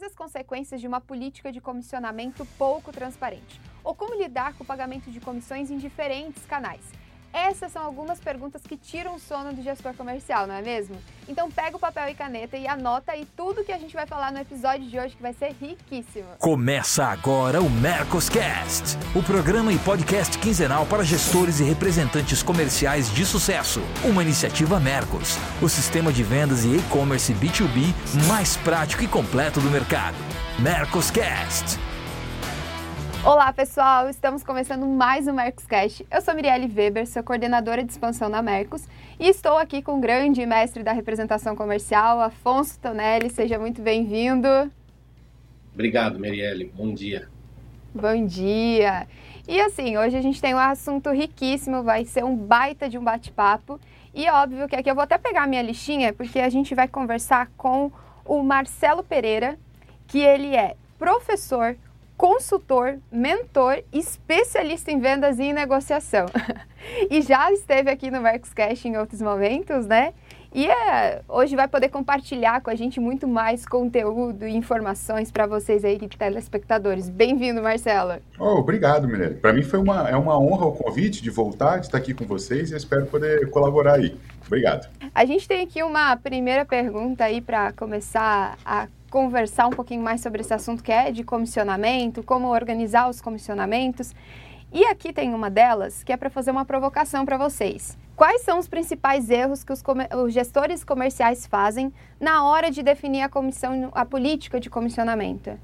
Quais as consequências de uma política de comissionamento pouco transparente? Ou como lidar com o pagamento de comissões em diferentes canais? Essas são algumas perguntas que tiram o sono do gestor comercial, não é mesmo? Então pega o papel e caneta e anota aí tudo que a gente vai falar no episódio de hoje que vai ser riquíssimo. Começa agora o Mercoscast, o programa e podcast quinzenal para gestores e representantes comerciais de sucesso. Uma iniciativa Mercos, o sistema de vendas e e-commerce B2B mais prático e completo do mercado. Mercoscast. Olá, pessoal! Estamos começando mais um Mercoscast. Eu sou Mirielle Weber, sou coordenadora de expansão na Mercos e estou aqui com o grande mestre da representação comercial, Afonso Tonelli. Seja muito bem-vindo. Obrigado, Mirielle. Bom dia. Bom dia. E assim, hoje a gente tem um assunto riquíssimo, vai ser um baita de um bate-papo. E é óbvio que aqui eu vou até pegar a minha listinha, porque a gente vai conversar com o Marcelo Pereira, que ele é professor, consultor, mentor, especialista em vendas e em negociação. e já esteve aqui no Mercoscast em outros momentos, né? E é, hoje vai poder compartilhar com a gente muito mais conteúdo e informações para vocês aí, telespectadores. Bem-vindo, Marcela. Oh, obrigado, Mirelle. Para mim foi uma, é uma honra o convite de voltar, de estar aqui com vocês e espero poder colaborar aí. Obrigado. A gente tem aqui uma primeira pergunta aí para começar a conversar um pouquinho mais sobre esse assunto que é de comissionamento, como organizar os comissionamentos. E aqui tem uma delas que é para fazer uma provocação para vocês. Quais são os principais erros que os, os, gestores comerciais fazem na hora de definir a comissão, a política de comissionamento?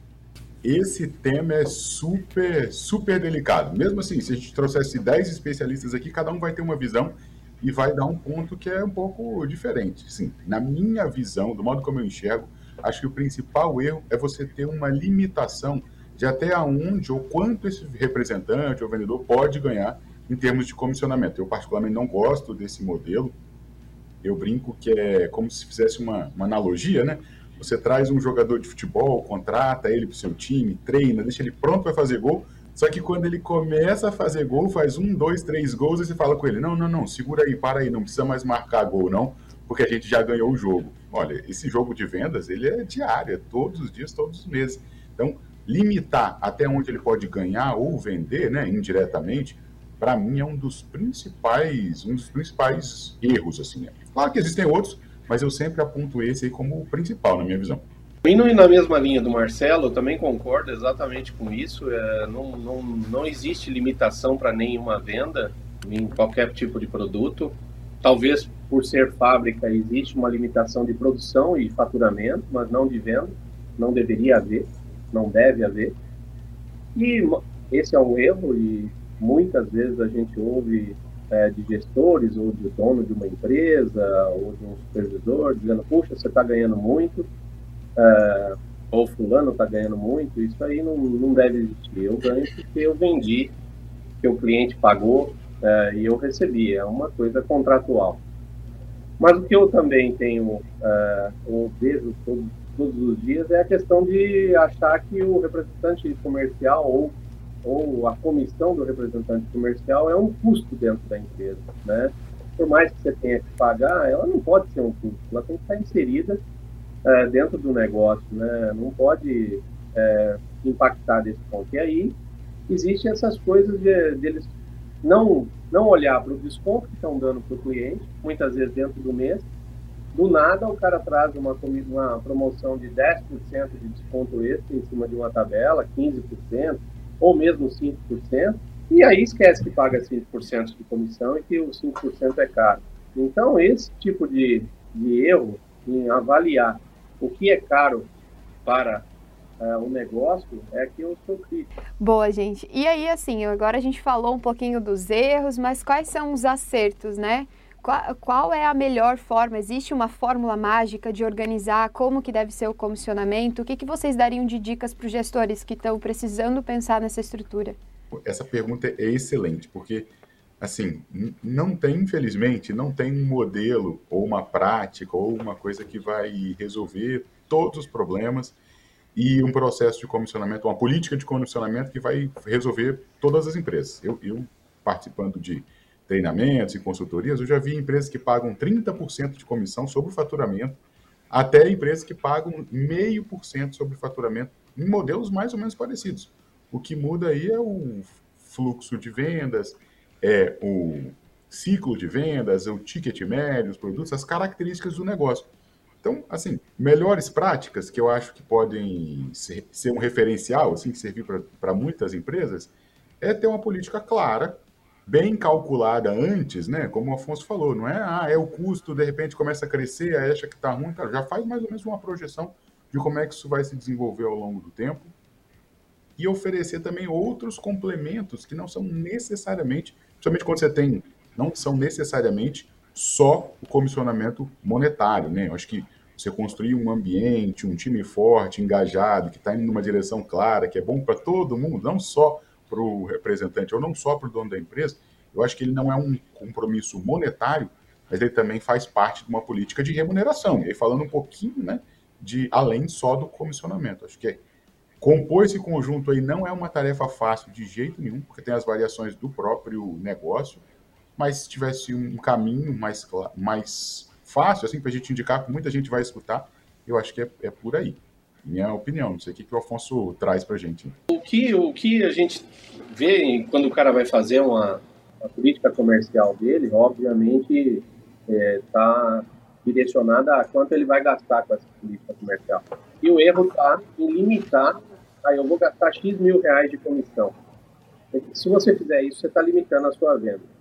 Esse tema é super, super delicado. Mesmo assim, se a gente trouxesse 10 especialistas aqui, cada um vai ter uma visão e vai dar um ponto que é um pouco diferente. Sim, na minha visão, do modo como eu enxergo, acho que o principal erro é você ter uma limitação de até aonde ou quanto esse representante ou vendedor pode ganhar em termos de comissionamento. Eu, particularmente, não gosto desse modelo. Eu brinco que é como se fizesse uma, uma analogia, né? Você traz um jogador de futebol, contrata ele para o seu time, treina, deixa ele pronto para fazer gol. Só que quando ele começa a fazer gol, faz um, dois, três gols, e você fala com ele: não, não, não, segura aí, para aí, não precisa mais marcar gol, não, porque a gente já ganhou o jogo. Olha, esse jogo de vendas, ele é diário, é todos os dias, todos os meses. Então, limitar até onde ele pode ganhar ou vender, né, indiretamente, para mim é um dos principais, um dos principais erros, assim. Claro que existem outros, mas eu sempre aponto esse como o principal, na minha visão. Indo na mesma linha do Marcelo, eu também concordo exatamente com isso. É, não, não, não existe limitação para nenhuma venda em qualquer tipo de produto. Talvez por ser fábrica, existe uma limitação de produção e faturamento, mas não de venda. Não deveria haver, não deve haver. E esse é um erro e muitas vezes a gente ouve é, de gestores ou de dono de uma empresa ou de um supervisor dizendo, puxa, você está ganhando muito, é, ou fulano está ganhando muito, isso aí não, não deve existir. Eu ganho porque eu vendi, que o cliente pagou é, e eu recebi, é uma coisa contratual. Mas o que eu também tenho, uh, ou vejo todos, todos os dias, é a questão de achar que o representante comercial ou, ou a comissão do representante comercial é um custo dentro da empresa, né? Por mais que você tenha que pagar, ela não pode ser um custo, ela tem que estar inserida uh, dentro do negócio, né? Não pode uh, impactar desse ponto. E aí, existem essas coisas de, de eles não, não olhar para o desconto que estão dando para o cliente, muitas vezes dentro do mês. Do nada, o cara traz uma, uma promoção de 10% de desconto extra em cima de uma tabela, 15%, ou mesmo 5%, e aí esquece que paga 5% de comissão e que o 5% é caro. Então, esse tipo de, de erro em avaliar o que é caro para uh, o negócio é que eu sou crítico. Boa, gente. E aí, assim, agora a gente falou um pouquinho dos erros, mas quais são os acertos, né? Qual, qual é a melhor forma? Existe uma fórmula mágica de organizar como que deve ser o comissionamento? O que, que vocês dariam de dicas para os gestores que estão precisando pensar nessa estrutura? Essa pergunta é excelente, porque assim, não tem, infelizmente, não tem um modelo ou uma prática ou uma coisa que vai resolver todos os problemas e um processo de comissionamento, uma política de comissionamento que vai resolver todas as empresas. Eu, eu participando de treinamentos e consultorias, eu já vi empresas que pagam 30% de comissão sobre o faturamento até empresas que pagam meio por cento sobre faturamento em modelos mais ou menos parecidos. O que muda aí é o fluxo de vendas, é o ciclo de vendas, o ticket médio, os produtos, as características do negócio. Então, assim, melhores práticas que eu acho que podem ser, ser um referencial, assim, que servir para muitas empresas, é ter uma política clara, bem calculada antes, né? Como o Afonso falou, não é, ah, é o custo, de repente começa a crescer, acha que está ruim, tá, já faz mais ou menos uma projeção de como é que isso vai se desenvolver ao longo do tempo e oferecer também outros complementos que não são necessariamente, principalmente quando você tem, não são necessariamente só o comissionamento monetário, né? Eu acho que você construir um ambiente, um time forte, engajado, que está indo numa direção clara, que é bom para todo mundo, não só para o representante ou não só para o dono da empresa, eu acho que ele não é um compromisso monetário, mas ele também faz parte de uma política de remuneração. E aí, falando um pouquinho, né, de além só do comissionamento. Acho que é, compor esse conjunto aí não é uma tarefa fácil de jeito nenhum, porque tem as variações do próprio negócio, mas se tivesse um caminho mais, mais fácil, assim, para a gente indicar que muita gente vai escutar, eu acho que é, é por aí. Minha opinião, não sei o que, que o Afonso traz para gente. O que, o que a gente vê quando o cara vai fazer uma, uma política comercial dele, obviamente está é, direcionada a quanto ele vai gastar com essa política comercial. E o erro está em limitar, aí eu vou gastar X mil reais de comissão. Se você fizer isso, você está limitando a sua venda.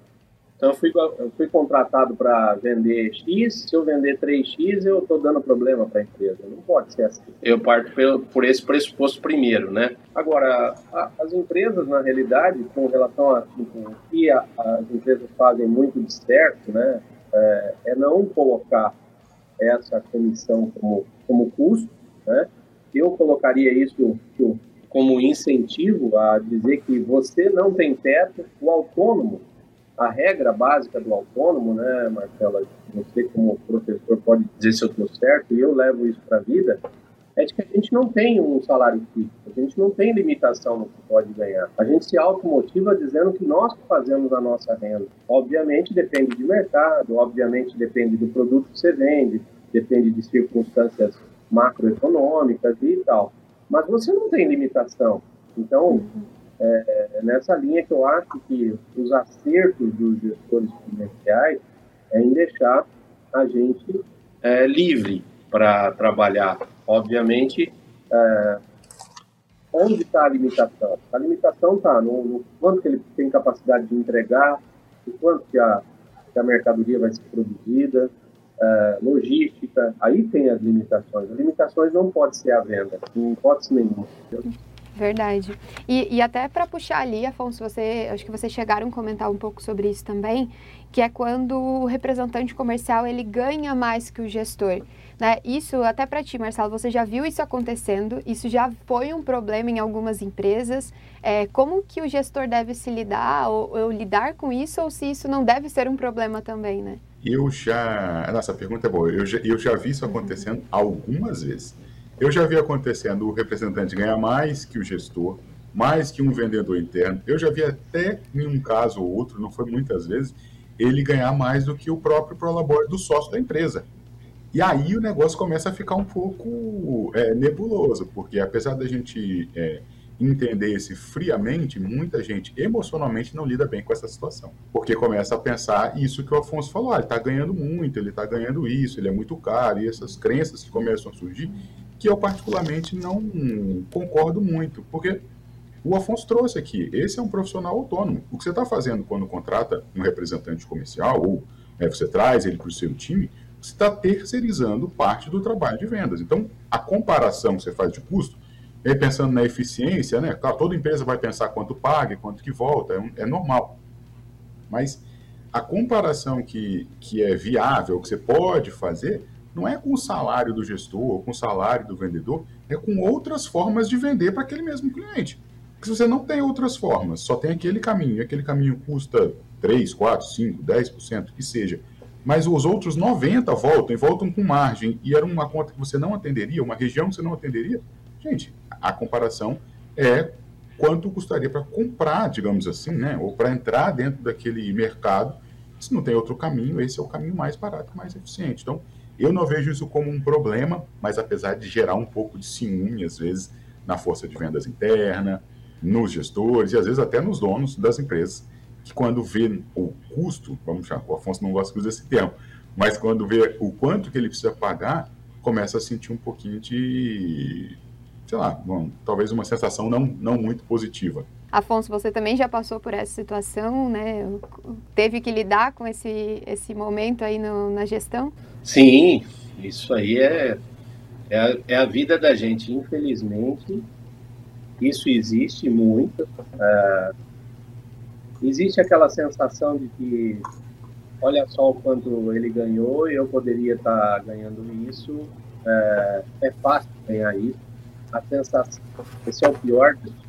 Então, eu fui, eu fui contratado para vender X, se eu vender 3X, eu estou dando problema para a empresa. Não pode ser assim. Eu parto por, por esse pressuposto primeiro, né? Agora, a, as empresas, na realidade, com relação a o que a, as empresas fazem muito de certo, né? É, é, não colocar essa comissão como, como custo, né? Eu colocaria isso como incentivo a dizer que você não tem teto, o autônomo a regra básica do autônomo, né, Marcela, você como professor pode dizer se eu estou certo, e eu levo isso para a vida, é de que a gente não tem um salário fixo, a gente não tem limitação no que pode ganhar. A gente se automotiva dizendo que nós fazemos a nossa renda. Obviamente depende de mercado, obviamente depende do produto que você vende, depende de circunstâncias macroeconômicas e tal. Mas você não tem limitação. Então, é, é nessa linha que eu acho que os acertos dos gestores comerciais é em deixar a gente é, livre para trabalhar. Obviamente, é, onde está a limitação? A limitação está no, no, quanto que ele tem capacidade de entregar, o quanto que a, que a mercadoria vai ser produzida, é, logística, aí tem as limitações. As limitações não pode ser a venda, em hipótese nenhuma. Entendeu? Verdade. E, e até para puxar ali, Afonso, você, acho que vocês chegaram a comentar um pouco sobre isso também, que é quando o representante comercial ele ganha mais que o gestor. Né? Isso até para ti, Marcelo, você já viu isso acontecendo? Isso já foi um problema em algumas empresas? É, como que o gestor deve se lidar ou, ou lidar com isso ou se isso não deve ser um problema também, né? Eu já. Nossa, a pergunta é boa. Eu já, eu já vi isso acontecendo uhum. algumas vezes. Eu já vi acontecendo o representante ganhar mais que o gestor, mais que um vendedor interno. Eu já vi até em um caso ou outro, não foi muitas vezes, ele ganhar mais do que o próprio prolabore do sócio da empresa. E aí o negócio começa a ficar um pouco é, nebuloso, porque apesar da gente é, entender esse friamente, muita gente emocionalmente não lida bem com essa situação. Porque começa a pensar isso que o Afonso falou, ah, ele está ganhando muito, ele está ganhando isso, ele é muito caro, e essas crenças que começam a surgir, que eu particularmente não concordo muito, porque o Afonso trouxe aqui, esse é um profissional autônomo. O que você está fazendo quando contrata um representante comercial ou né, você traz ele para o seu time, você está terceirizando parte do trabalho de vendas. Então, a comparação que você faz de custo, é pensando na eficiência, né? Claro, toda empresa vai pensar quanto paga, quanto que volta, é, é normal. Mas a comparação que, que é viável, que você pode fazer, não é com o salário do gestor ou com o salário do vendedor, é com outras formas de vender para aquele mesmo cliente. Porque se você não tem outras formas, só tem aquele caminho, e aquele caminho custa 3, 4, 5, 10%, que seja, mas os outros 90 voltam e voltam com margem, e era uma conta que você não atenderia, uma região que você não atenderia, gente, a comparação é quanto custaria para comprar, digamos assim, né, ou para entrar dentro daquele mercado. Se não tem outro caminho, esse é o caminho mais barato, mais eficiente. Então, Eu não vejo isso como um problema, mas apesar de gerar um pouco de ciúme, às vezes, na força de vendas interna, nos gestores e às vezes até nos donos das empresas, que quando vê o custo, vamos chamar, o Afonso não gosta de usar esse termo, mas quando vê o quanto que ele precisa pagar, começa a sentir um pouquinho de, sei lá, bom, talvez uma sensação não, não muito positiva. Afonso, você também já passou por essa situação, né? Teve que lidar com esse, esse momento aí no, na gestão? Sim, isso aí é, é a, é, a, vida da gente. Infelizmente, isso existe muito. É, existe aquela sensação de que, olha só o quanto ele ganhou eu poderia estar ganhando isso. É, é fácil ganhar isso. A sensação, esse é o pior dos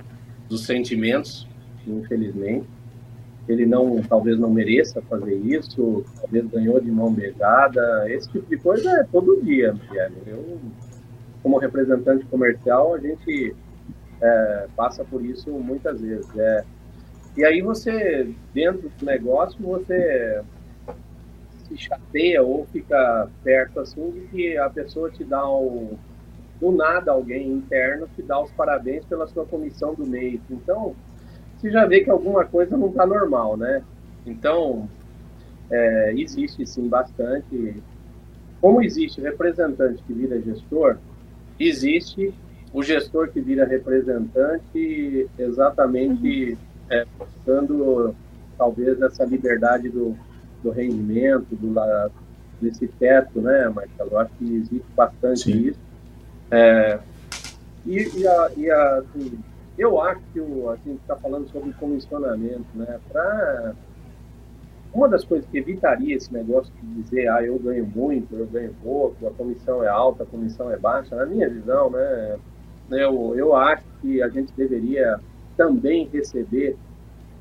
dos sentimentos, infelizmente. Ele não, talvez não mereça fazer isso, talvez ganhou de mão beijada, esse tipo de coisa é todo dia, Michele. Eu, como representante comercial, a gente é, passa por isso muitas vezes. É. E aí você, dentro do negócio, você se chateia ou fica perto assim de que a pessoa te dá o, do nada alguém interno te dá os parabéns pela sua comissão do mês. Então, você já vê que alguma coisa não está normal, né? Então, é, existe sim bastante. Como existe representante que vira gestor, existe o gestor que vira representante exatamente uhum. é, buscando talvez essa liberdade do, do rendimento, do, desse teto, né, Marcelo? Eu acho que existe bastante sim. isso. É, e, e, a, e a, assim, eu acho que o, a gente está falando sobre comissionamento, né? Pra, uma das coisas que evitaria esse negócio de dizer, ah, eu ganho muito, eu ganho pouco, a comissão é alta, a comissão é baixa, na minha visão, né? Eu, eu acho que a gente deveria também receber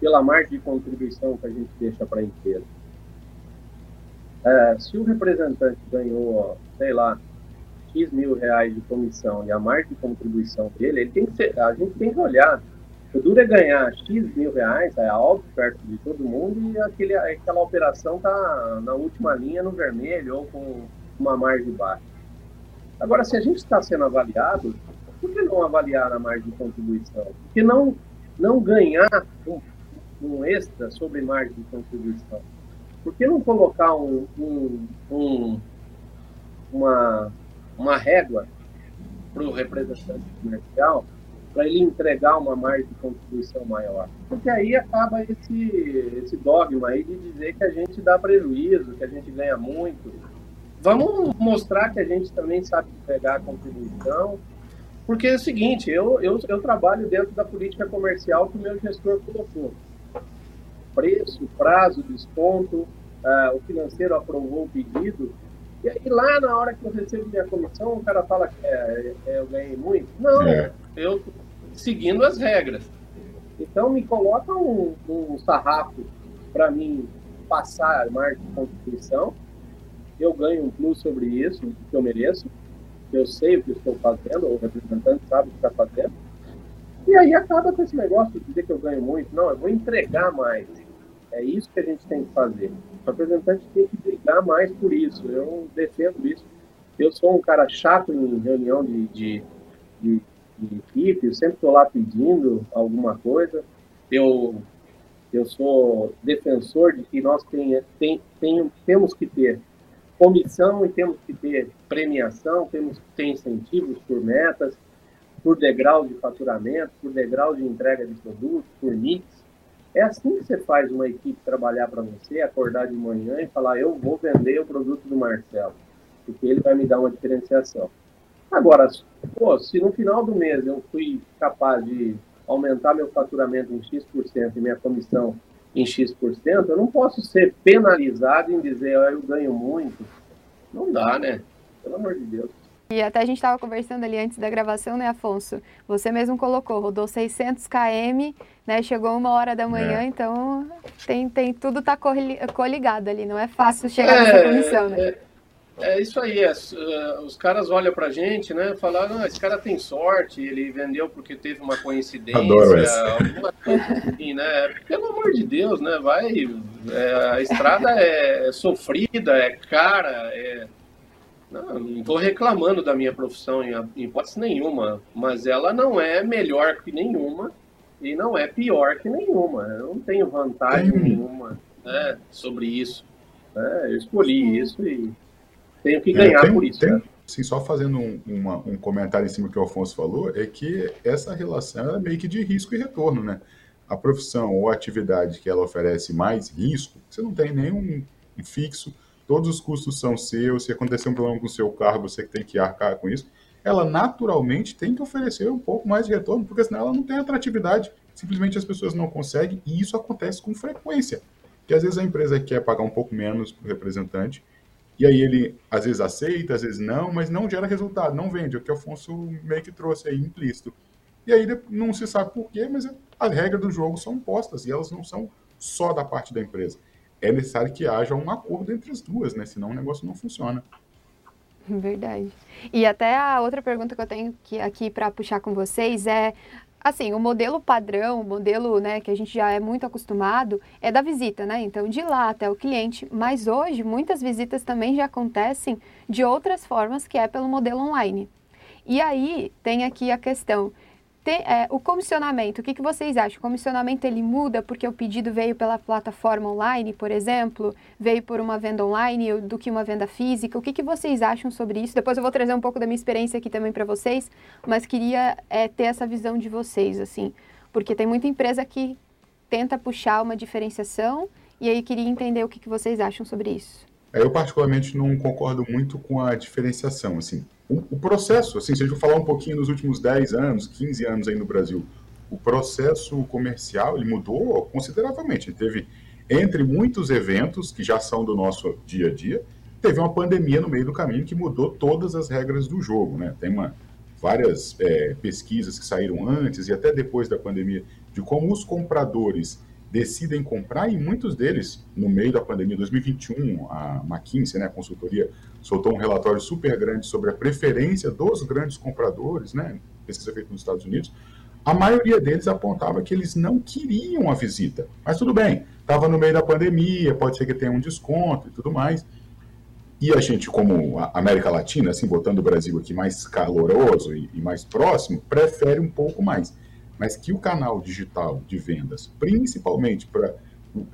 pela margem de contribuição que a gente deixa para a empresa. É, se o representante ganhou, sei lá, X mil reais de comissão e a margem de contribuição dele, ele tem que ser, a gente tem que olhar. O duro é ganhar X mil reais, é óbvio, perto de todo mundo, e aquele, aquela operação tá na última linha no vermelho ou com uma margem baixa. Agora, se a gente está sendo avaliado, por que não avaliar a margem de contribuição? Por que não, não ganhar um, um extra sobre margem de contribuição? Por que não colocar um, um, um uma, uma régua para o representante comercial para ele entregar uma margem de contribuição maior. Porque aí acaba esse, esse dogma aí de dizer que a gente dá prejuízo, que a gente ganha muito. Vamos mostrar que a gente também sabe entregar a contribuição, porque é o seguinte, eu, eu, eu trabalho dentro da política comercial que o meu gestor colocou. Preço, prazo, desconto, uh, o financeiro aprovou o pedido, e aí lá na hora que eu recebo minha comissão, o cara fala que é, é, eu ganhei muito. Não, é. eu seguindo as regras. Então me coloca um, um sarrafo para mim passar a marca de contribuição. Eu ganho um plus sobre isso, que eu mereço. Eu sei o que estou fazendo, o representante sabe o que está fazendo. E aí acaba com esse negócio de dizer que eu ganho muito. Não, eu vou entregar mais. É isso que a gente tem que fazer. O representante tem que brigar mais por isso. Eu defendo isso. Eu sou um cara chato em reunião de, de, de, de equipe, eu sempre estou lá pedindo alguma coisa. Eu, eu sou defensor de que nós tem, tem, tem, temos que ter comissão e temos que ter premiação, temos que ter incentivos por metas, por degrau de faturamento, por degrau de entrega de produtos, por mix. É assim que você faz uma equipe trabalhar para você, acordar de manhã e falar: eu vou vender o produto do Marcelo, porque ele vai me dar uma diferenciação. Agora, pô, se no final do mês eu fui capaz de aumentar meu faturamento em X% e minha comissão em X%, eu não posso ser penalizado em dizer: oh, eu ganho muito. Não dá, né? Pelo amor de Deus. E até a gente estava conversando ali antes da gravação, né, Afonso? Você mesmo colocou, rodou 600 km, né? Chegou uma hora da manhã, é. então tem, tem tudo tá coligado ali, não é fácil chegar é, nessa comissão, né? É, é isso aí, é, é os caras olham pra gente, né? Falar, não, esse cara tem sorte, ele vendeu porque teve uma coincidência, alguma coisa assim, né? Pelo amor de Deus, né? Vai, é, a estrada é sofrida, é cara, é Não estou reclamando da minha profissão em, hipótese nenhuma, mas ela não é melhor que nenhuma e não é pior que nenhuma. Eu não tenho vantagem nenhuma né, sobre isso. É, eu escolhi isso e tenho que é, ganhar é, tem, por isso. Tem, né? Sim, só fazendo um, uma, um comentário em cima do que o Alfonso falou, é que essa relação é meio que de risco e retorno, né? A profissão ou a atividade que ela oferece mais risco, você não tem nenhum fixo, todos os custos são seus, se acontecer um problema com o seu carro, você tem que arcar com isso. Ela naturalmente tem que oferecer um pouco mais de retorno, porque senão ela não tem atratividade. Simplesmente as pessoas não conseguem, e isso acontece com frequência. Que às vezes a empresa quer pagar um pouco menos para o representante, e aí ele às vezes aceita, às vezes não, mas não gera resultado, não vende. É o que o Afonso meio que trouxe aí implícito. E aí não se sabe por quê, mas as regras do jogo são postas e elas não são só da parte da empresa. É necessário que haja um acordo entre as duas, né? Senão o negócio não funciona. Verdade. E até a outra pergunta que eu tenho que, aqui para puxar com vocês é assim, o modelo padrão, o modelo né, que a gente já é muito acostumado, é da visita, né? Então, de lá até o cliente. Mas hoje, muitas visitas também já acontecem de outras formas, que é pelo modelo online. E aí tem aqui a questão tem, é, o comissionamento, o que, que vocês acham? O comissionamento ele muda porque o pedido veio pela plataforma online, por exemplo, veio por uma venda online do que uma venda física? O que, que vocês acham sobre isso? Depois eu vou trazer um pouco da minha experiência aqui também para vocês, mas queria é, ter essa visão de vocês, assim, porque tem muita empresa que tenta puxar uma diferenciação e aí queria entender o que, que vocês acham sobre isso. Eu particularmente não concordo muito com a diferenciação, assim o, o, processo, assim, se a gente falar um pouquinho nos últimos 10 anos, 15 anos aí no Brasil, o processo comercial ele mudou consideravelmente. Ele teve, entre muitos eventos que já são do nosso dia a dia, teve uma pandemia no meio do caminho que mudou todas as regras do jogo. Né? Tem uma, várias é, pesquisas que saíram antes e até depois da pandemia de como os compradores decidem comprar e muitos deles, no meio da pandemia 2021, a McKinsey, né, a consultoria, soltou um relatório super grande sobre a preferência dos grandes compradores, né, pesquisa feita nos Estados Unidos, a maioria deles apontava que eles não queriam a visita. Mas tudo bem, estava no meio da pandemia, pode ser que tenha um desconto e tudo mais. E a gente, como a América Latina, assim, botando o Brasil aqui mais caloroso e, e mais próximo, prefere um pouco mais mas que o canal digital de vendas, principalmente para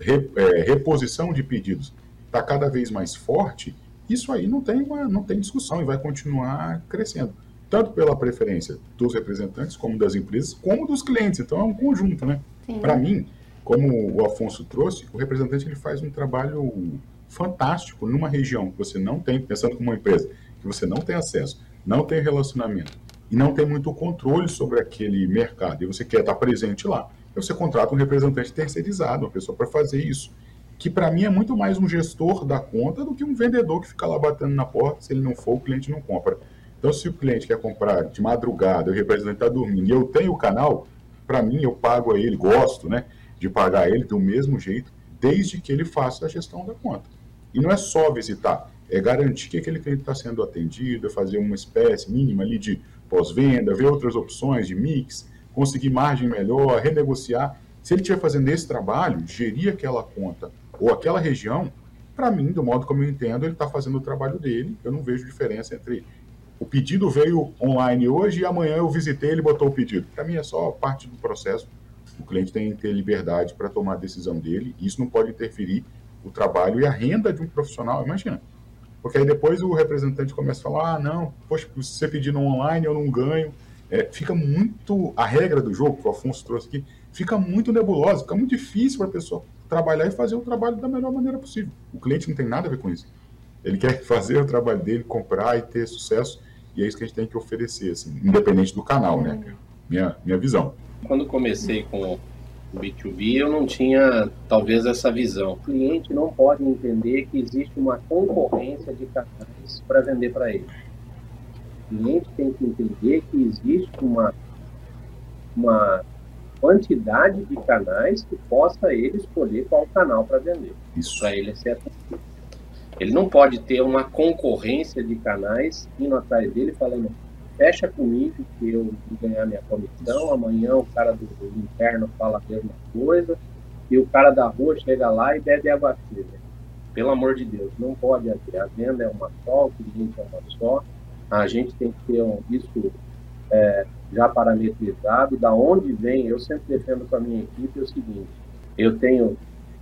é, reposição de pedidos, está cada vez mais forte, isso aí não tem, uma, não tem discussão e vai continuar crescendo. Tanto pela preferência dos representantes, como das empresas, como dos clientes. Então é um conjunto, né? Para mim, como o Afonso trouxe, o representante ele faz um trabalho fantástico numa região que você não tem, pensando como uma empresa, que você não tem acesso, não tem relacionamento, e não tem muito controle sobre aquele mercado, e você quer estar presente lá, você contrata um representante terceirizado, uma pessoa para fazer isso. Que para mim é muito mais um gestor da conta do que um vendedor que fica lá batendo na porta, se ele não for, o cliente não compra. Então, se o cliente quer comprar de madrugada, o representante está dormindo e eu tenho o canal, para mim eu pago a ele, gosto né, de pagar ele do mesmo jeito, desde que ele faça a gestão da conta. E não é só visitar, é garantir que aquele cliente está sendo atendido, é fazer uma espécie mínima ali de pós-venda, ver outras opções de mix, conseguir margem melhor, renegociar. Se ele estiver fazendo esse trabalho, gerir aquela conta ou aquela região, para mim, do modo como eu entendo, ele está fazendo o trabalho dele. Eu não vejo diferença entre o pedido veio online hoje e amanhã eu visitei ele botou o pedido. Para mim é só parte do processo. O cliente tem que ter liberdade para tomar a decisão dele. Isso não pode interferir o trabalho e a renda de um profissional. Imagina, porque aí depois o representante começa a falar: ah, não, poxa, se você pedir no online eu não ganho. É, fica muito. A regra do jogo que o Afonso trouxe aqui fica muito nebulosa, fica muito difícil para a pessoa trabalhar e fazer o trabalho da melhor maneira possível. O cliente não tem nada a ver com isso. Ele quer fazer o trabalho dele, comprar e ter sucesso, e é isso que a gente tem que oferecer, assim, independente do canal, né? Minha, minha visão. Quando comecei com B2B, eu não tinha talvez essa visão. O cliente não pode entender que existe uma concorrência de canais para vender para ele. O cliente tem que entender que existe uma, uma quantidade de canais que possa ele escolher qual canal para vender. Isso para ele é certo. Ele não pode ter uma concorrência de canais indo atrás dele falando fecha comigo que eu vou ganhar minha comissão, amanhã o cara do, do interno fala a mesma coisa, e o cara da rua chega lá e bebe água fria. pelo amor de Deus, não pode haver. A venda é uma só, o cliente é uma só. A gente tem que ter um, isso é, já parametrizado. Da onde vem, eu sempre defendo com a minha equipe o seguinte: eu tenho,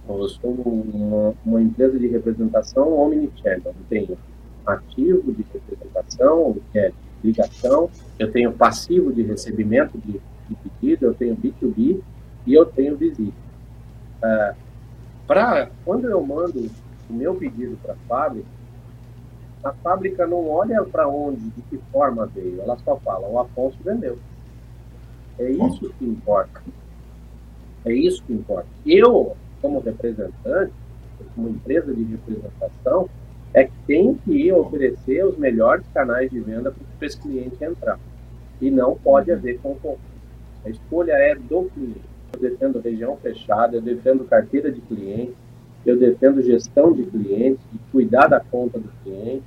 eu sou uma, uma empresa de representação omnichannel. Eu tenho ativo de representação, que é ligação, eu tenho passivo de recebimento de, de pedido, eu tenho B2B e eu tenho visita. É, pra, quando eu mando o meu pedido para a fábrica, a fábrica não olha para onde, de que forma veio, ela só fala, o Afonso vendeu. É isso que importa. É isso que importa. Eu, como representante, como empresa de representação, é que tem que oferecer os melhores canais de venda para esse cliente entrar. E não pode haver concorrência. A escolha é do cliente. Eu defendo região fechada, eu defendo carteira de cliente, eu defendo gestão de clientes, de cuidar da conta do cliente.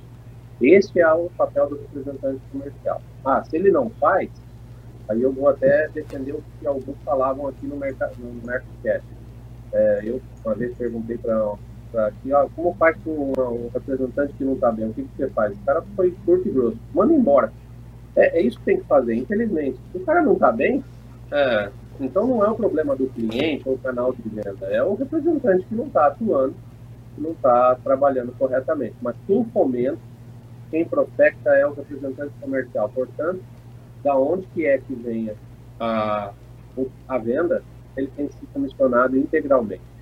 Esse é o papel do representante comercial. Ah, se ele não faz, aí eu vou até defender o que alguns falavam aqui no, mercado, no Mercocast. É, eu uma vez perguntei para aqui, ó, como faz com um, um representante que não está bem? O que, que, você faz? O cara foi curto e grosso. Manda embora. É, é, isso que tem que fazer, infelizmente. Se o cara não está bem, é, então não é o problema do cliente ou canal de venda, é o representante que não está atuando, que não está trabalhando corretamente. Mas quem fomenta, quem prospecta é o representante comercial. Portanto, da onde que é que venha a, a venda, ele tem que ser comissionado integralmente.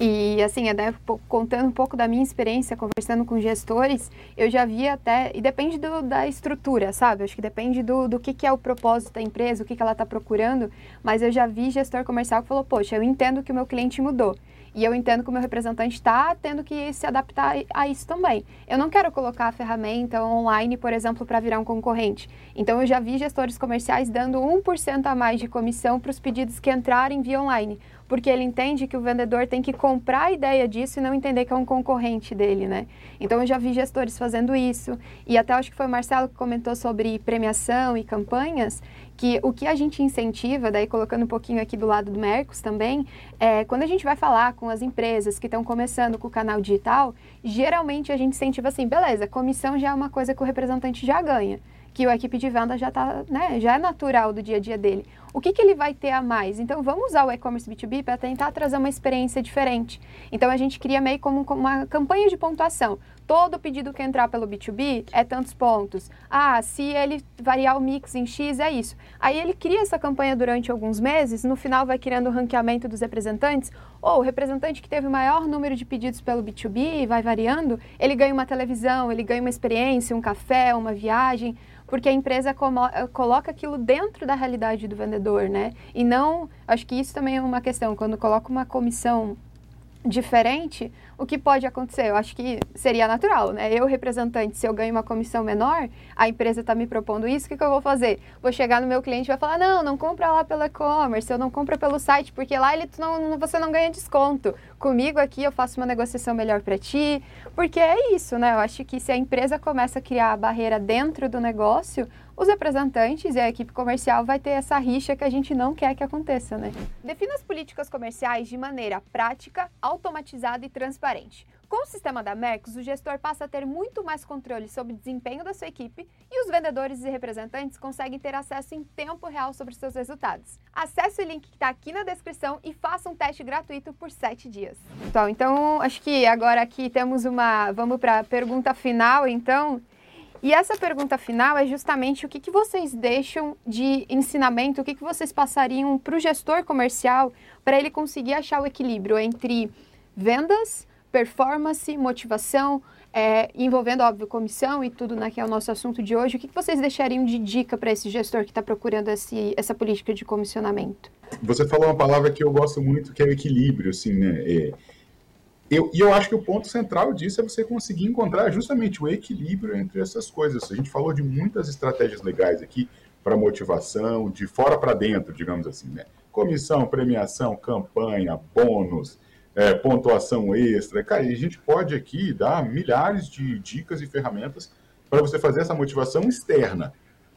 E assim, até contando um pouco da minha experiência, conversando com gestores, eu já vi até, e depende do, da estrutura, sabe? Acho que depende do, do que, que é o propósito da empresa, o que, que ela está procurando, mas eu já vi gestor comercial que falou, poxa, eu entendo que o meu cliente mudou. E eu entendo que o meu representante está tendo que se adaptar a isso também. Eu não quero colocar a ferramenta online, por exemplo, para virar um concorrente. Então, eu já vi gestores comerciais dando 1% a mais de comissão para os pedidos que entrarem via online porque ele entende que o vendedor tem que comprar a ideia disso e não entender que é um concorrente dele, né? Então eu já vi gestores fazendo isso e até acho que foi o Marcelo que comentou sobre premiação e campanhas, que o que a gente incentiva, daí colocando um pouquinho aqui do lado do Mercos também, é quando a gente vai falar com as empresas que estão começando com o canal digital, geralmente a gente incentiva assim, beleza, comissão já é uma coisa que o representante já ganha que a equipe de venda já tá, né, já é natural do dia a dia dele. O que, que ele vai ter a mais? Então, vamos usar o e-commerce B2B para tentar trazer uma experiência diferente. Então, a gente cria meio como uma campanha de pontuação. Todo pedido que entrar pelo B2B é tantos pontos. Ah, se ele variar o mix em X, é isso. Aí ele cria essa campanha durante alguns meses, no final vai criando o ranqueamento dos representantes, ou o representante que teve o maior número de pedidos pelo B2B, vai variando, ele ganha uma televisão, ele ganha uma experiência, um café, uma viagem porque a empresa coloca aquilo dentro da realidade do vendedor, né? E não, acho que isso também é uma questão, quando coloca uma comissão diferente, o que pode acontecer? Eu acho que seria natural, né? Eu, representante, se eu ganho uma comissão menor, a empresa está me propondo isso, o que, que, eu vou fazer? Vou chegar no meu cliente e vai falar, não, não compra lá pelo e-commerce, eu não compra pelo site, porque lá ele não, você não ganha desconto. Comigo aqui eu faço uma negociação melhor para ti, porque é isso, né? Eu acho que se a empresa começa a criar a barreira dentro do negócio, os representantes e a equipe comercial vai ter essa rixa que a gente não quer que aconteça, né? Defina as políticas comerciais de maneira prática, automatizada e transparente. Com o sistema da Mercos, o gestor passa a ter muito mais controle sobre o desempenho da sua equipe e os vendedores e representantes conseguem ter acesso em tempo real sobre seus resultados. Acesse o link que está aqui na descrição e faça um teste gratuito por 7 dias. Então, então, acho que agora aqui temos uma... Vamos para a pergunta final, então. E essa pergunta final é justamente o que, que vocês deixam de ensinamento, o que, que vocês passariam para o gestor comercial para ele conseguir achar o equilíbrio entre vendas, performance, motivação, é, envolvendo, óbvio, comissão e tudo, né, que é o nosso assunto de hoje. O que, que vocês deixariam de dica para esse gestor que está procurando esse, essa política de comissionamento? Você falou uma palavra que eu gosto muito, que é o equilíbrio, assim, né? É eu, e eu acho que o ponto central disso é você conseguir encontrar justamente o equilíbrio entre essas coisas. A gente falou de muitas estratégias legais aqui para motivação, de fora para dentro, digamos assim, né? Comissão, premiação, campanha, bônus, é, pontuação extra. Cara, a gente pode aqui dar milhares de dicas e ferramentas para você fazer essa motivação externa.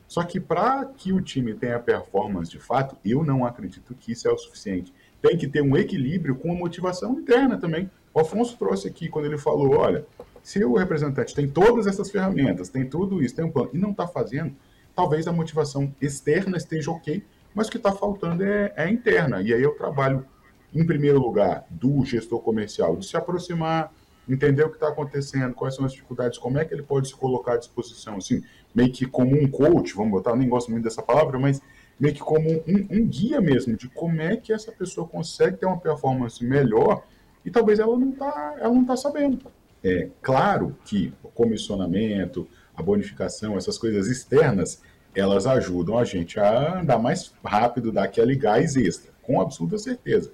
Só que para que o time tenha performance de fato, eu não acredito que isso é o suficiente. Tem que ter um equilíbrio com a motivação interna também O Afonso trouxe aqui quando ele falou, olha, se o representante tem todas essas ferramentas, tem tudo isso, tem um plano, e não está fazendo, talvez a motivação externa esteja ok, mas o que está faltando é, é interna. E aí eu trabalho, em primeiro lugar, do gestor comercial, de se aproximar, entender o que está acontecendo, quais são as dificuldades, como é que ele pode se colocar à disposição, assim, meio que como um coach, vamos botar, nem gosto muito dessa palavra, mas meio que como um, um, guia mesmo de como é que essa pessoa consegue ter uma performance melhor e talvez ela não está ela não tá sabendo. É claro que o comissionamento, a bonificação, essas coisas externas, elas ajudam a gente a andar mais rápido, dar aquele gás extra, com absoluta certeza.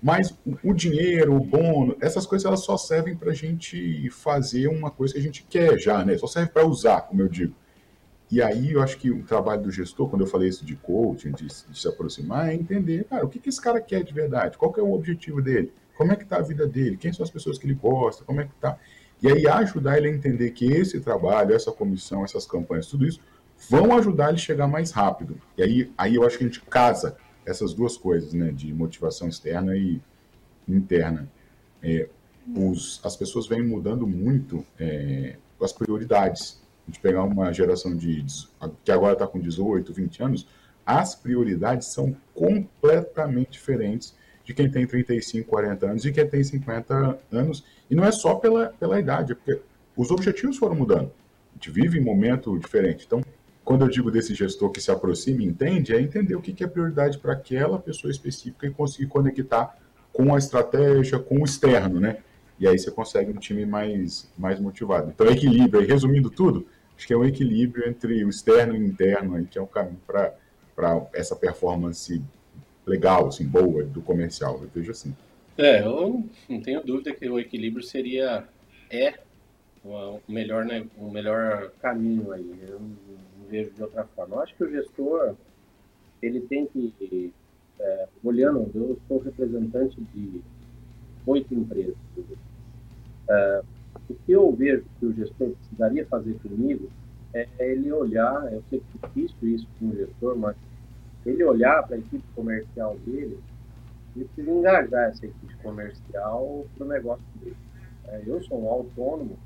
Mas o dinheiro, o bônus, essas coisas elas só servem para a gente fazer uma coisa que a gente quer já, né? Só serve para usar, como eu digo. E aí eu acho que o trabalho do gestor, quando eu falei isso de coaching, de, de se aproximar, é entender, cara, o que, que esse cara quer de verdade? Qual que é o objetivo dele? Como é que está a vida dele? Quem são as pessoas que ele gosta? Como é que está? E aí ajudar ele a entender que esse trabalho, essa comissão, essas campanhas, tudo isso vão ajudar ele a chegar mais rápido. E aí, aí eu acho que a gente casa essas duas coisas, né, de motivação externa e interna. É, os, as pessoas vêm mudando muito é, as prioridades. A gente pegar uma geração de que agora está com 18, 20 anos, as prioridades são completamente diferentes de quem tem 35, 40 anos e quem tem 50 anos. E não é só pela, pela idade, é porque os objetivos foram mudando. A gente vive em um momento diferente. Então, quando eu digo desse gestor que se aproxima e entende, é entender o que é prioridade para aquela pessoa específica e conseguir conectar com a estratégia, com o externo, né? E aí você consegue um time mais, mais motivado. Então, equilíbrio, resumindo tudo, acho que é um equilíbrio entre o externo e o interno, que é o caminho para essa performance legal, assim, boa do comercial, eu vejo assim. É, eu não tenho dúvida que o equilíbrio seria, é o melhor, né, o melhor caminho aí. Eu vejo de outra forma. Eu acho que o gestor, ele tem que, é, olhando, eu sou representante de oito empresas. É, o que eu vejo que o gestor precisaria fazer comigo é, ele olhar, eu sei que é difícil isso com o gestor, mas ele olhar para a equipe comercial dele, ele precisa engajar essa equipe comercial para o negócio dele. É, eu sou um autônomo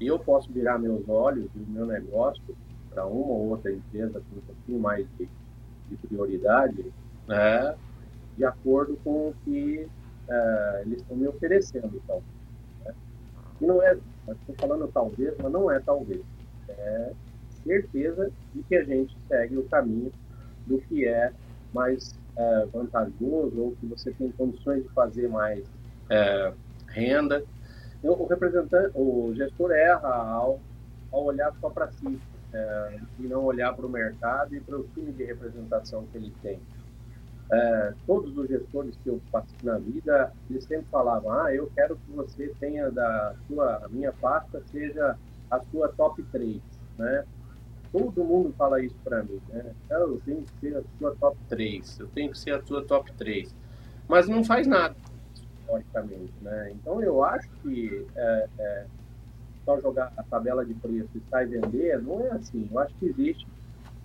e eu posso virar meus olhos e meu negócio para uma ou outra empresa com um pouquinho mais de, de prioridade, né, de acordo com o que uh, eles estão me oferecendo. Então, né? E não é, estou falando talvez, mas não é talvez. É certeza de que a gente segue o caminho do que é mais é, vantajoso ou que você tem condições de fazer mais é, renda. O representante, o gestor erra ao, ao olhar só para si é, e não olhar para o mercado e para o time de representação que ele tem. É, todos os gestores que eu passei na vida, eles sempre falavam, ah, eu quero que você tenha da sua, a minha pasta seja a sua top 3, né? Todo mundo fala isso para mim, né? Eu tenho que ser a sua top 3, eu tenho que ser a sua top 3. Mas não faz nada, historicamente, né? Então eu acho que é, é, só jogar a tabela de preço e sair vender, não é assim. Eu acho que existe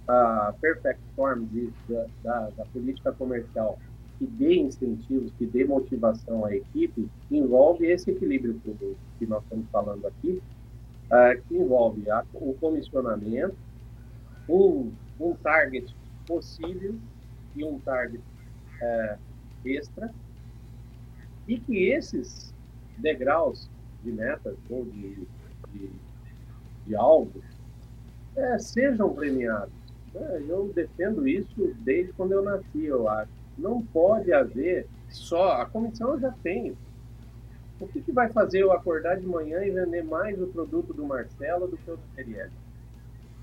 a perfect form de, da, da, da, política comercial que dê incentivos, que dê motivação à equipe, envolve esse equilíbrio que, nós estamos falando aqui, uh, que envolve o comissionamento, um, um target possível e um target uh, extra, e que esses degraus de metas ou de de, de algo é, sejam premiados. É, eu defendo isso desde quando eu nasci, eu acho. Não pode haver só. A comissão eu já tenho. O que, que vai fazer eu acordar de manhã e vender mais o produto do Marcelo do que o do Serielli?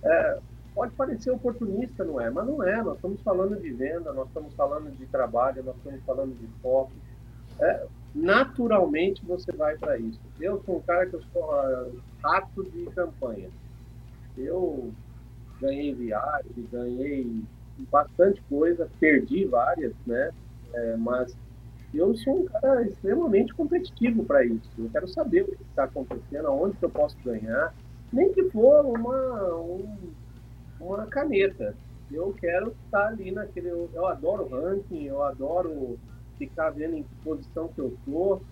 É, pode parecer oportunista, não é? Mas não é. Nós estamos falando de venda, nós estamos falando de trabalho, nós estamos falando de foco. É, naturalmente você vai para isso. Eu sou um cara que eu sou uh, rato de campanha. Eu ganhei viagem, ganhei bastante coisa, perdi várias, né? É, mas eu sou um cara extremamente competitivo para isso. Eu quero saber o que está acontecendo, aonde que eu posso ganhar, nem que for uma, um, uma caneta. Eu quero estar ali naquele. Eu, eu adoro ranking, eu adoro ficar vendo em que posição que eu estou.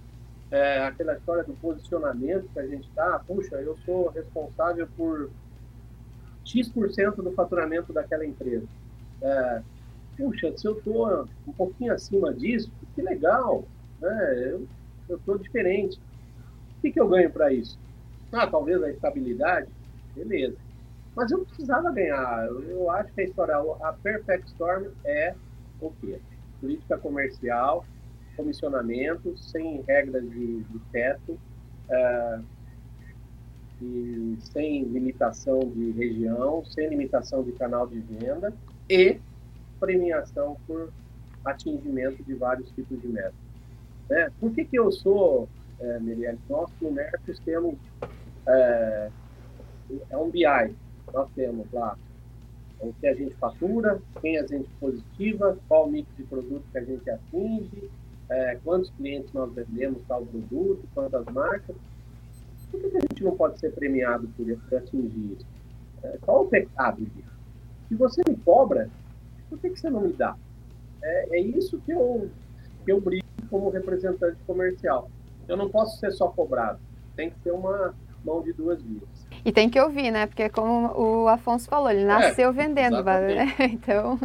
é, aquela história do posicionamento que a gente está, puxa, eu sou responsável por X% do faturamento daquela empresa. É, puxa, se eu estou um pouquinho acima disso, que legal, né? eu estou diferente. O que, que eu ganho para isso? Ah, talvez a estabilidade, beleza. Mas eu precisava ganhar. Eu acho que a história, a Perfect Storm é o quê? Política comercial, comissionamento, sem regras de, de teto, é, e sem limitação de região, sem limitação de canal de venda e premiação por atingimento de vários tipos de metas. Né? Por que, que eu sou, é, Miriam? Nós, no Mercos, temos é, é um BI. Nós temos lá o que a gente fatura, quem a gente positiva, qual mix de produto que a gente atinge, é, quantos clientes nós vendemos tal produto, quantas marcas. Por que, que a gente não pode ser premiado por, por atingir isso? É, qual o pecado disso? Se você me cobra, por que, que você não me dá? É, é isso que eu, que eu brigo como representante comercial. Eu não posso ser só cobrado. Tem que ter uma mão de duas vias. E tem que ouvir, né? Porque como o Afonso falou, ele nasceu é, vendendo, né? então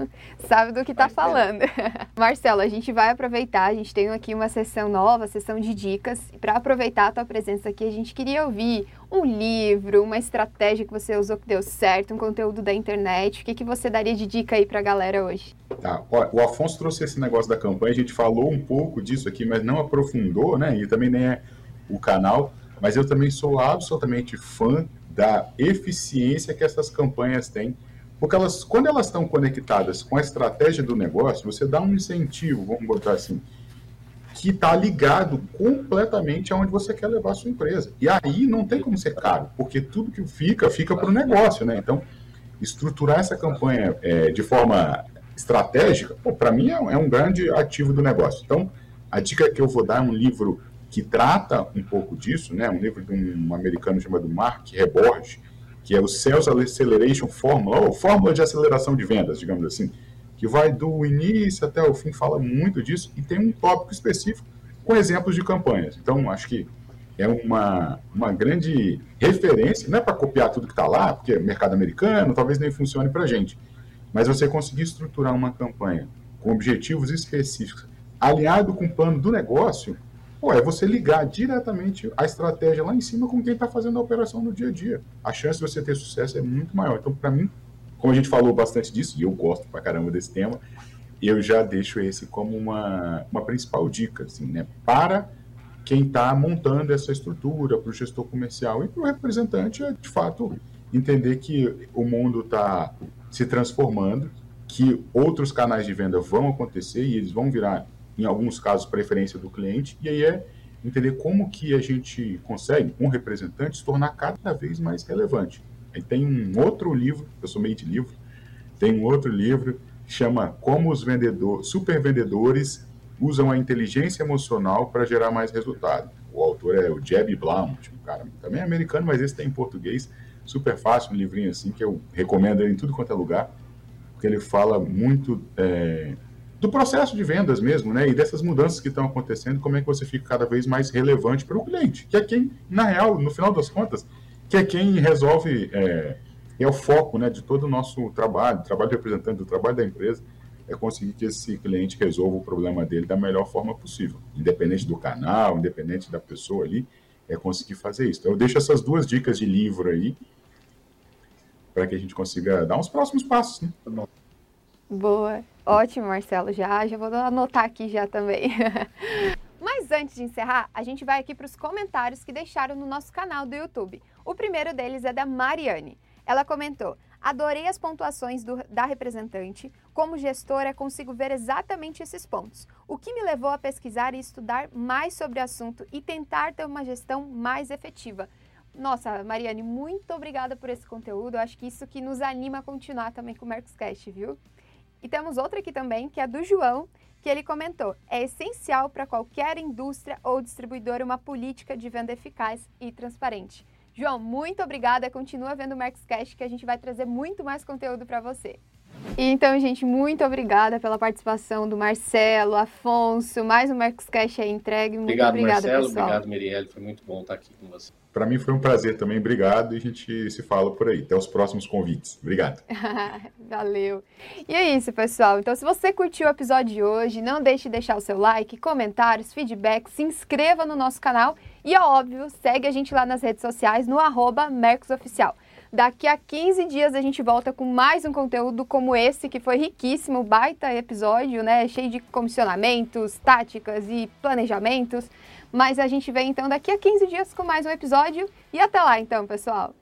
sabe do que está falando. Marcelo, a gente vai aproveitar, a gente tem aqui uma sessão nova, sessão de dicas. Para aproveitar a tua presença aqui, a gente queria ouvir um livro, uma estratégia que você usou que deu certo, um conteúdo da internet. O que, que você daria de dica aí para a galera hoje? Tá, o Afonso trouxe esse negócio da campanha, a gente falou um pouco disso aqui, mas não aprofundou, né? E também nem é o canal mas eu também sou absolutamente fã da eficiência que essas campanhas têm, porque elas, quando elas estão conectadas com a estratégia do negócio, você dá um incentivo, vamos botar assim, que está ligado completamente aonde você quer levar a sua empresa. E aí não tem como ser caro, porque tudo que fica, fica para o negócio, né? Então, estruturar essa campanha é, de forma estratégica, para mim é, é um grande ativo do negócio. Então, a dica que eu vou dar é um livro que trata um pouco disso, né? Um livro de um americano chamado Mark Rebord, que é o Sales Acceleration Formula, ou Fórmula de Aceleração de Vendas, digamos assim, que vai do início até o fim, fala muito disso, e tem um tópico específico com exemplos de campanhas. Então, acho que é uma, uma grande referência, não é para copiar tudo que está lá, porque é mercado americano, talvez nem funcione para a gente, mas você conseguir estruturar uma campanha com objetivos específicos, alinhado com o plano do negócio, Pô, é você ligar diretamente a estratégia lá em cima com quem está fazendo a operação no dia a dia. A chance de você ter sucesso é muito maior. Então, para mim, como a gente falou bastante disso, e eu gosto pra caramba desse tema, eu já deixo esse como uma, uma principal dica, assim, né? Para quem está montando essa estrutura, para o gestor comercial e para o representante, é de fato entender que o mundo está se transformando, que outros canais de venda vão acontecer e eles vão virar em alguns casos, preferência do cliente, e aí é entender como que a gente consegue, com representantes, tornar cada vez mais relevante. Aí tem um outro livro, eu sou meio de livro, tem um outro livro que chama Como os vendedores, super vendedores usam a inteligência emocional para gerar mais resultado. O autor é o Jeb Blount, um cara também é americano, mas esse tem em português, super fácil, um livrinho assim que eu recomendo em tudo quanto é lugar, porque ele fala muito é, do processo de vendas mesmo, né? E dessas mudanças que estão acontecendo, como é que você fica cada vez mais relevante para o cliente, que é quem, na real, no final das contas, que é quem resolve, é, é o foco, né, de todo o nosso trabalho, trabalho de representante do trabalho da empresa, é conseguir que esse cliente resolva o problema dele da melhor forma possível, independente do canal, independente da pessoa ali, é conseguir fazer isso. Então, eu deixo essas duas dicas de livro aí para que a gente consiga dar uns próximos passos, né? Boa. Ótimo, Marcelo. Já, já vou anotar aqui já também. Mas antes de encerrar, a gente vai aqui para os comentários que deixaram no nosso canal do YouTube. O primeiro deles é da Mariane. Ela comentou: Adorei as pontuações do, da representante. Como gestora, consigo ver exatamente esses pontos. O que me levou a pesquisar e estudar mais sobre o assunto e tentar ter uma gestão mais efetiva. Nossa, Mariane, muito obrigada por esse conteúdo. Eu acho que isso que nos anima a continuar também com o Mercoscast, viu? E temos outra aqui também, que é do João, que ele comentou: é essencial para qualquer indústria ou distribuidor uma política de venda eficaz e transparente. João, muito obrigada. Continua vendo o Markscast que a gente vai trazer muito mais conteúdo para você. Então, gente, muito obrigada pela participação do Marcelo, Afonso, mais um Marcos Cash aí entregue. Muito obrigado, obrigada, Marcelo. pessoal. Obrigado, Mirielle. Foi muito bom estar aqui com você. Para mim foi um prazer também. Obrigado. E a gente se fala por aí. Até os próximos convites. Obrigado. Valeu. E é isso, pessoal. Então, se você curtiu o episódio de hoje, não deixe de deixar o seu like, comentários, feedback, se inscreva no nosso canal e, óbvio, segue a gente lá nas redes sociais no Mercosoficial. Daqui a 15 dias a gente volta com mais um conteúdo como esse, que foi riquíssimo, baita episódio, né? Cheio de comissionamentos, táticas e planejamentos. Mas a gente vem então daqui a 15 dias com mais um episódio. E até lá, então, pessoal!